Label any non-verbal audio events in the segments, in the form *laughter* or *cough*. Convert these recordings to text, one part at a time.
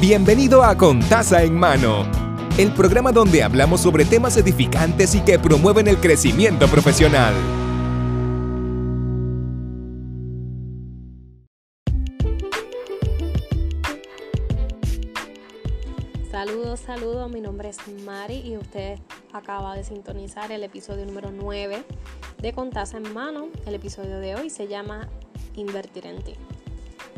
Bienvenido a Con Taza en Mano, el programa donde hablamos sobre temas edificantes y que promueven el crecimiento profesional. Saludos, saludos, mi nombre es Mari y usted acaba de sintonizar el episodio número 9 de Contaza en Mano. El episodio de hoy se llama Invertir en ti.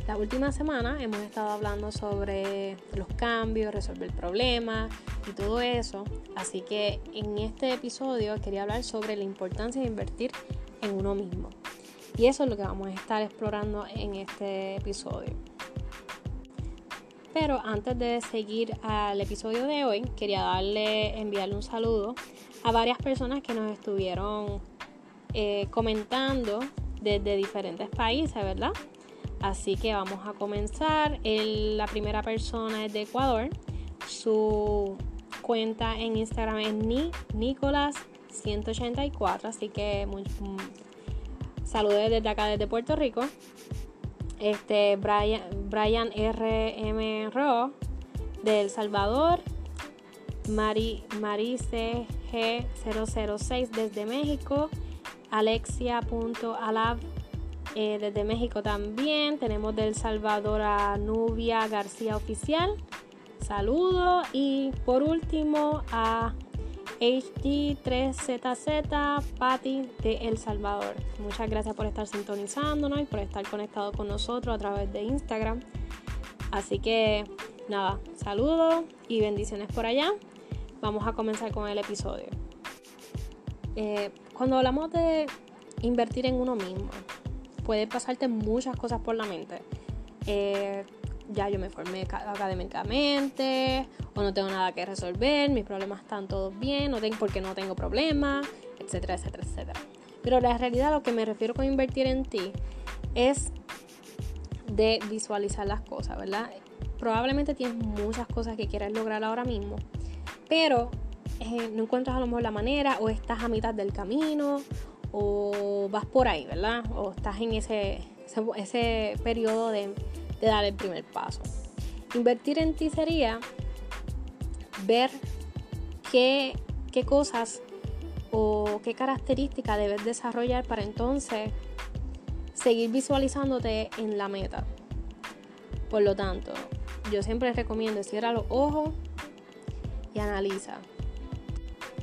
La última semana hemos estado hablando sobre los cambios, resolver problemas y todo eso. Así que en este episodio quería hablar sobre la importancia de invertir en uno mismo. Y eso es lo que vamos a estar explorando en este episodio. Pero antes de seguir al episodio de hoy, quería darle, enviarle un saludo a varias personas que nos estuvieron eh, comentando desde diferentes países, ¿verdad? Así que vamos a comenzar. la primera persona es de Ecuador. Su cuenta en Instagram es ni, Nicolás184. Así que mm, saludos desde acá, desde Puerto Rico. Este Brian, Brian RM Ro de El Salvador. Mari, Marice G006 desde México. Alexia.alab eh, desde México también. Tenemos del Salvador a Nubia García Oficial. Saludos. Y por último a HD3ZZ Patti de El Salvador. Muchas gracias por estar sintonizándonos y por estar conectado con nosotros a través de Instagram. Así que nada, saludos y bendiciones por allá. Vamos a comenzar con el episodio. Eh, cuando hablamos de invertir en uno mismo, puede pasarte muchas cosas por la mente. Eh, ya yo me formé académicamente o no tengo nada que resolver, mis problemas están todos bien, no tengo porque no tengo problemas, etcétera, etcétera, etcétera. Pero la realidad, lo que me refiero con invertir en ti es de visualizar las cosas, ¿verdad? Probablemente tienes muchas cosas que quieres lograr ahora mismo, pero eh, no encuentras a lo mejor la manera o estás a mitad del camino o vas por ahí, ¿verdad? O estás en ese, ese, periodo de, dar el primer paso. Invertir en ti sería ver qué, qué cosas o qué características debes desarrollar para entonces seguir visualizándote en la meta. Por lo tanto, yo siempre recomiendo cierra los ojos y analiza.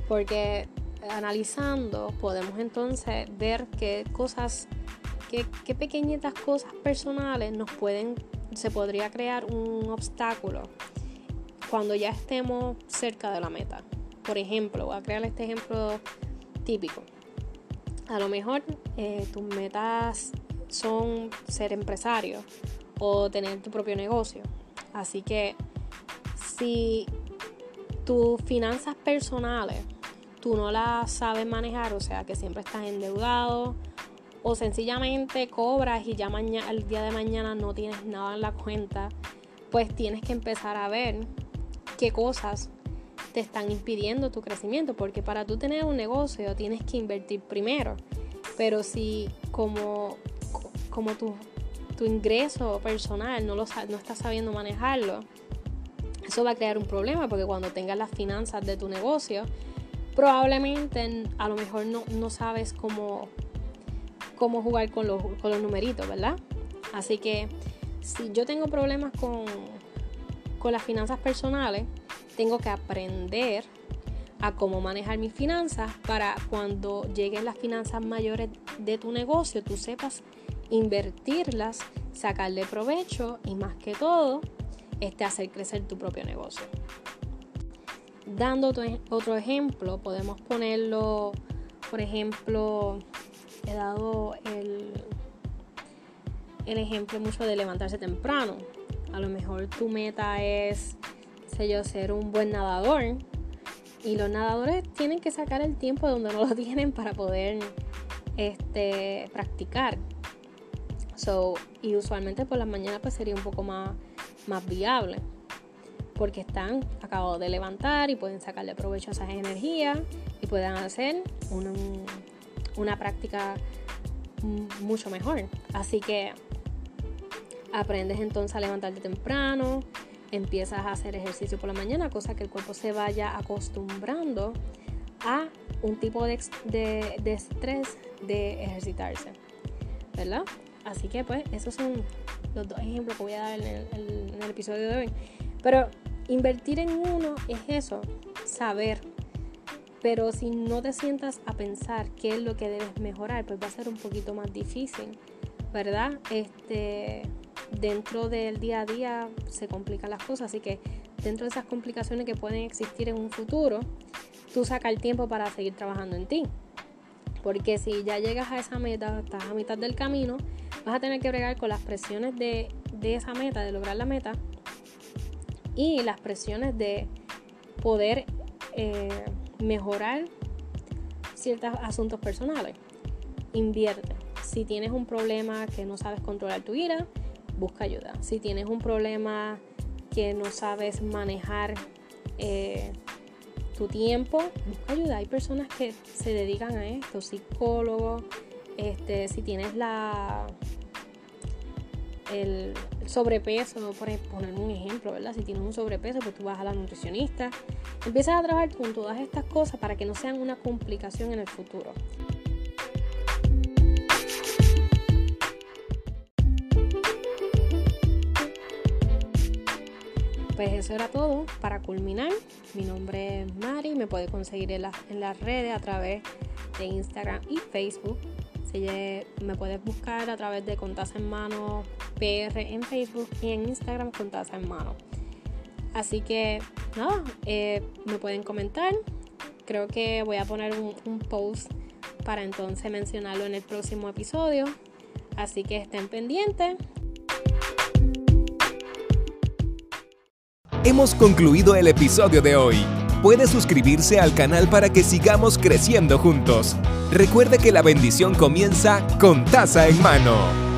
Porque analizando podemos entonces ver qué cosas, qué, pequeñitas cosas personales nos pueden, se podría crear un obstáculo cuando ya estemos cerca de la meta. Por ejemplo, voy a crear este ejemplo típico. A lo mejor eh, tus metas son ser empresario o tener tu propio negocio. Así que si tus finanzas personales tú no la sabes manejar, o sea que siempre estás endeudado o sencillamente cobras y ya mañana, el día de mañana no tienes nada en la cuenta, pues tienes que empezar a ver qué cosas te están impidiendo tu crecimiento, porque para tú tener un negocio tienes que invertir primero, pero si como, como tu, tu ingreso personal no, lo, no estás sabiendo manejarlo, eso va a crear un problema, porque cuando tengas las finanzas de tu negocio, probablemente a lo mejor no, sabes cómo, cómo jugar con los, con los numeritos, ¿verdad? Así que si yo tengo problemas con, con las finanzas personales, tengo que aprender a cómo manejar mis finanzas para cuando lleguen las finanzas mayores de tu negocio, tú sepas invertirlas, sacarle provecho y más que todo, este, hacer crecer tu propio negocio. Dando otro ejemplo, podemos ponerlo, por ejemplo, he dado el, el ejemplo mucho de levantarse temprano. A lo mejor tu meta es, sé yo, ser un buen nadador. Y los nadadores tienen que sacar el tiempo de donde no lo *laughs* tienen para poder este, practicar. So, y usualmente por las mañanas pues sería un poco más, más viable porque están acabados de levantar y pueden sacarle provecho a esas energías y puedan hacer una, práctica mucho mejor. Así que aprendes entonces a levantarte temprano, empiezas a hacer ejercicio por la mañana, cosa que el cuerpo se vaya acostumbrando a un tipo de, estrés de ejercitarse, ¿verdad? Así que pues esos son los dos ejemplos que voy a dar en el, episodio de hoy. Pero invertir en uno es eso, saber. Pero si no te sientas a pensar qué es lo que debes mejorar, pues va a ser un poquito más difícil, ¿verdad? Este, dentro del día a día se complican las cosas, así que dentro de esas complicaciones que pueden existir en un futuro, tú saca el tiempo para seguir trabajando en ti. Porque si ya llegas a esa meta, estás a mitad del camino, vas a tener que bregar con las presiones de, esa meta, de lograr la meta, y las presiones de poder eh, mejorar ciertos asuntos personales. Invierte. Si tienes un problema que no sabes controlar tu ira, busca ayuda. Si tienes un problema que no sabes manejar eh, tu tiempo, busca ayuda. Hay personas que se dedican a esto, psicólogos, este, si tienes la el sobrepeso, por poner un ejemplo, ¿verdad? Si tienes un sobrepeso, pues tú vas a la nutricionista. Empiezas a trabajar con todas estas cosas para que no sean una complicación en el futuro. Pues eso era todo. Para culminar, mi nombre es Mari. Me puede conseguir en, en las redes a través de Instagram y Facebook. me puedes buscar a través de Contaza en Mano En Facebook y en Instagram Contaza en Mano. Así que nada, eh, me pueden comentar. Creo que voy a poner un post para entonces mencionarlo en el próximo episodio. Así que estén pendientes. Hemos concluido el episodio de hoy. Puede suscribirse al canal para que sigamos creciendo juntos. Recuerde que la bendición comienza con taza en mano.